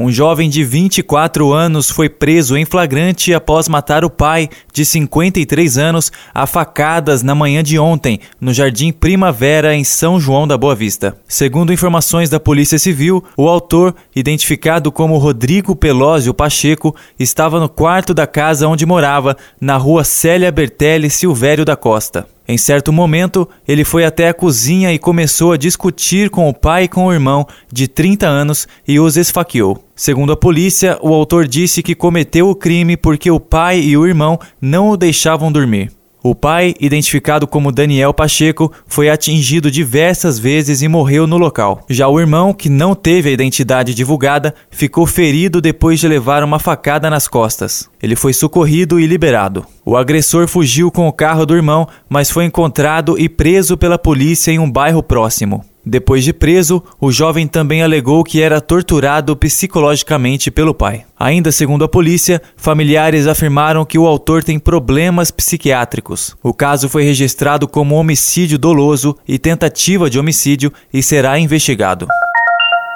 Um jovem de 24 anos foi preso em flagrante após matar o pai, de 53 anos, a facadas na manhã de ontem, no Jardim Primavera, em São João da Boa Vista. Segundo informações da Polícia Civil, o autor, identificado como Rodrigo Pelósio Pacheco, estava no quarto da casa onde morava, na rua Célia Bertelli Silvério da Costa. Em certo momento, ele foi até a cozinha e começou a discutir com o pai e com o irmão, de 30 anos, e os esfaqueou. Segundo a polícia, o autor disse que cometeu o crime porque o pai e o irmão não o deixavam dormir. O pai, identificado como Daniel Pacheco, foi atingido diversas vezes e morreu no local. Já o irmão, que não teve a identidade divulgada, ficou ferido depois de levar uma facada nas costas. Ele foi socorrido e liberado. O agressor fugiu com o carro do irmão, mas foi encontrado e preso pela polícia em um bairro próximo. Depois de preso, o jovem também alegou que era torturado psicologicamente pelo pai. Ainda segundo a polícia, familiares afirmaram que o autor tem problemas psiquiátricos. O caso foi registrado como homicídio doloso e tentativa de homicídio e será investigado.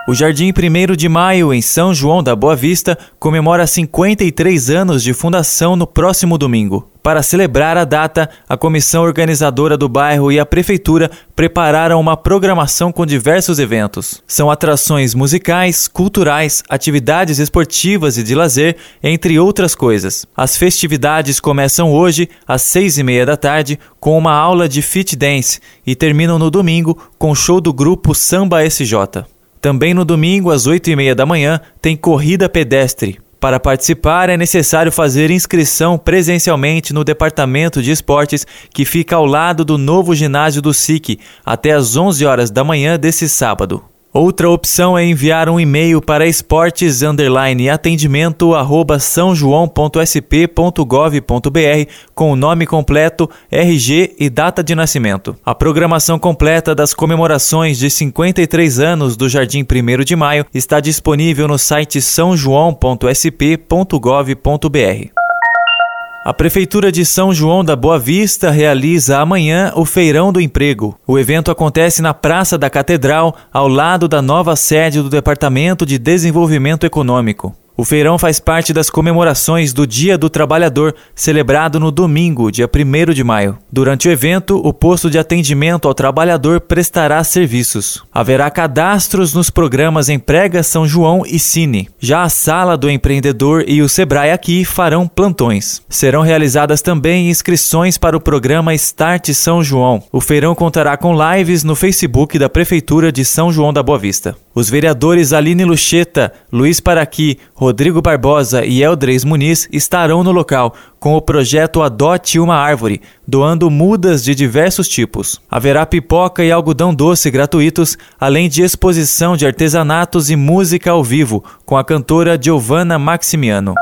O Jardim 1 de Maio, em São João da Boa Vista, comemora 53 anos de fundação no próximo domingo. Para celebrar a data, a comissão organizadora do bairro e a prefeitura prepararam uma programação com diversos eventos. São atrações musicais, culturais, atividades esportivas e de lazer, entre outras coisas. As festividades começam hoje, às seis e meia da tarde, com uma aula de fit dance e terminam no domingo com o show do grupo Samba SJ. Também no domingo, às 8 e meia da manhã, tem corrida pedestre. Para participar, é necessário fazer inscrição presencialmente no Departamento de Esportes, que fica ao lado do novo ginásio do SIC, até às 11 horas da manhã desse sábado. Outra opção é enviar um e-mail para esportes atendimento arroba sãojoão.sp.gov.br com o nome completo, RG e data de nascimento. A programação completa das comemorações de 53 anos do Jardim 1 de Maio está disponível no site sãojoão.sp.gov.br. A Prefeitura de São João da Boa Vista realiza amanhã o Feirão do Emprego. O evento acontece na Praça da Catedral, ao lado da nova sede do Departamento de Desenvolvimento Econômico. O feirão faz parte das comemorações do Dia do Trabalhador, celebrado no domingo, dia 1 de maio. Durante o evento, o posto de atendimento ao trabalhador prestará serviços. Haverá cadastros nos programas Emprega São João e Cine. Já a Sala do Empreendedor e o Sebrae aqui farão plantões. Serão realizadas também inscrições para o programa Start São João. O feirão contará com lives no Facebook da Prefeitura de São João da Boa Vista. Os vereadores Aline Lucheta, Luiz Paraqui, Rodrigo Barbosa e Eldreis Muniz estarão no local com o projeto Adote uma Árvore, doando mudas de diversos tipos. Haverá pipoca e algodão doce gratuitos, além de exposição de artesanatos e música ao vivo com a cantora Giovanna Maximiano.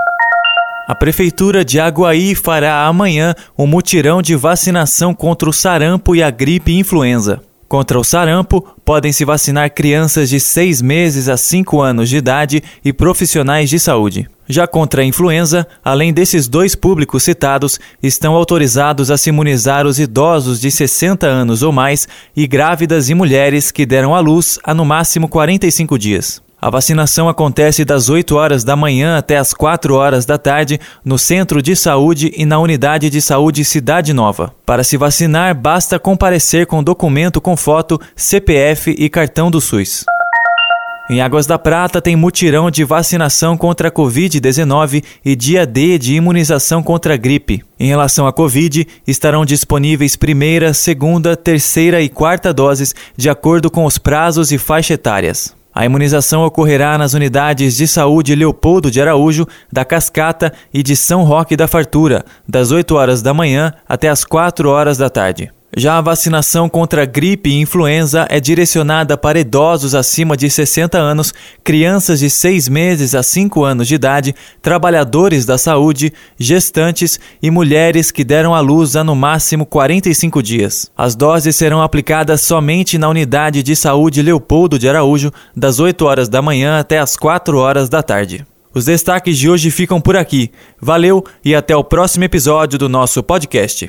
A Prefeitura de Aguaí fará amanhã um mutirão de vacinação contra o sarampo e a gripe influenza. Contra o sarampo, podem se vacinar crianças de 6 meses a 5 anos de idade e profissionais de saúde. Já contra a influenza, além desses dois públicos citados, estão autorizados a se imunizar os idosos de 60 anos ou mais e grávidas e mulheres que deram à luz há no máximo 45 dias. A vacinação acontece das 8 horas da manhã até as 4 horas da tarde no Centro de Saúde e na Unidade de Saúde Cidade Nova. Para se vacinar, basta comparecer com documento com foto, CPF e cartão do SUS. Em Águas da Prata tem mutirão de vacinação contra a Covid-19 e dia D de imunização contra a gripe. Em relação à Covid, estarão disponíveis primeira, segunda, terceira e quarta doses de acordo com os prazos e faixa etárias. A imunização ocorrerá nas unidades de saúde Leopoldo de Araújo, da Cascata e de São Roque da Fartura, das 8 horas da manhã até as 4 horas da tarde. Já a vacinação contra gripe e influenza é direcionada para idosos acima de 60 anos, crianças de 6 meses a 5 anos de idade, trabalhadores da saúde, gestantes e mulheres que deram à luz há no máximo 45 dias. As doses serão aplicadas somente na unidade de saúde Leopoldo de Araújo, das 8 horas da manhã até as 4 horas da tarde. Os destaques de hoje ficam por aqui. Valeu e até o próximo episódio do nosso podcast.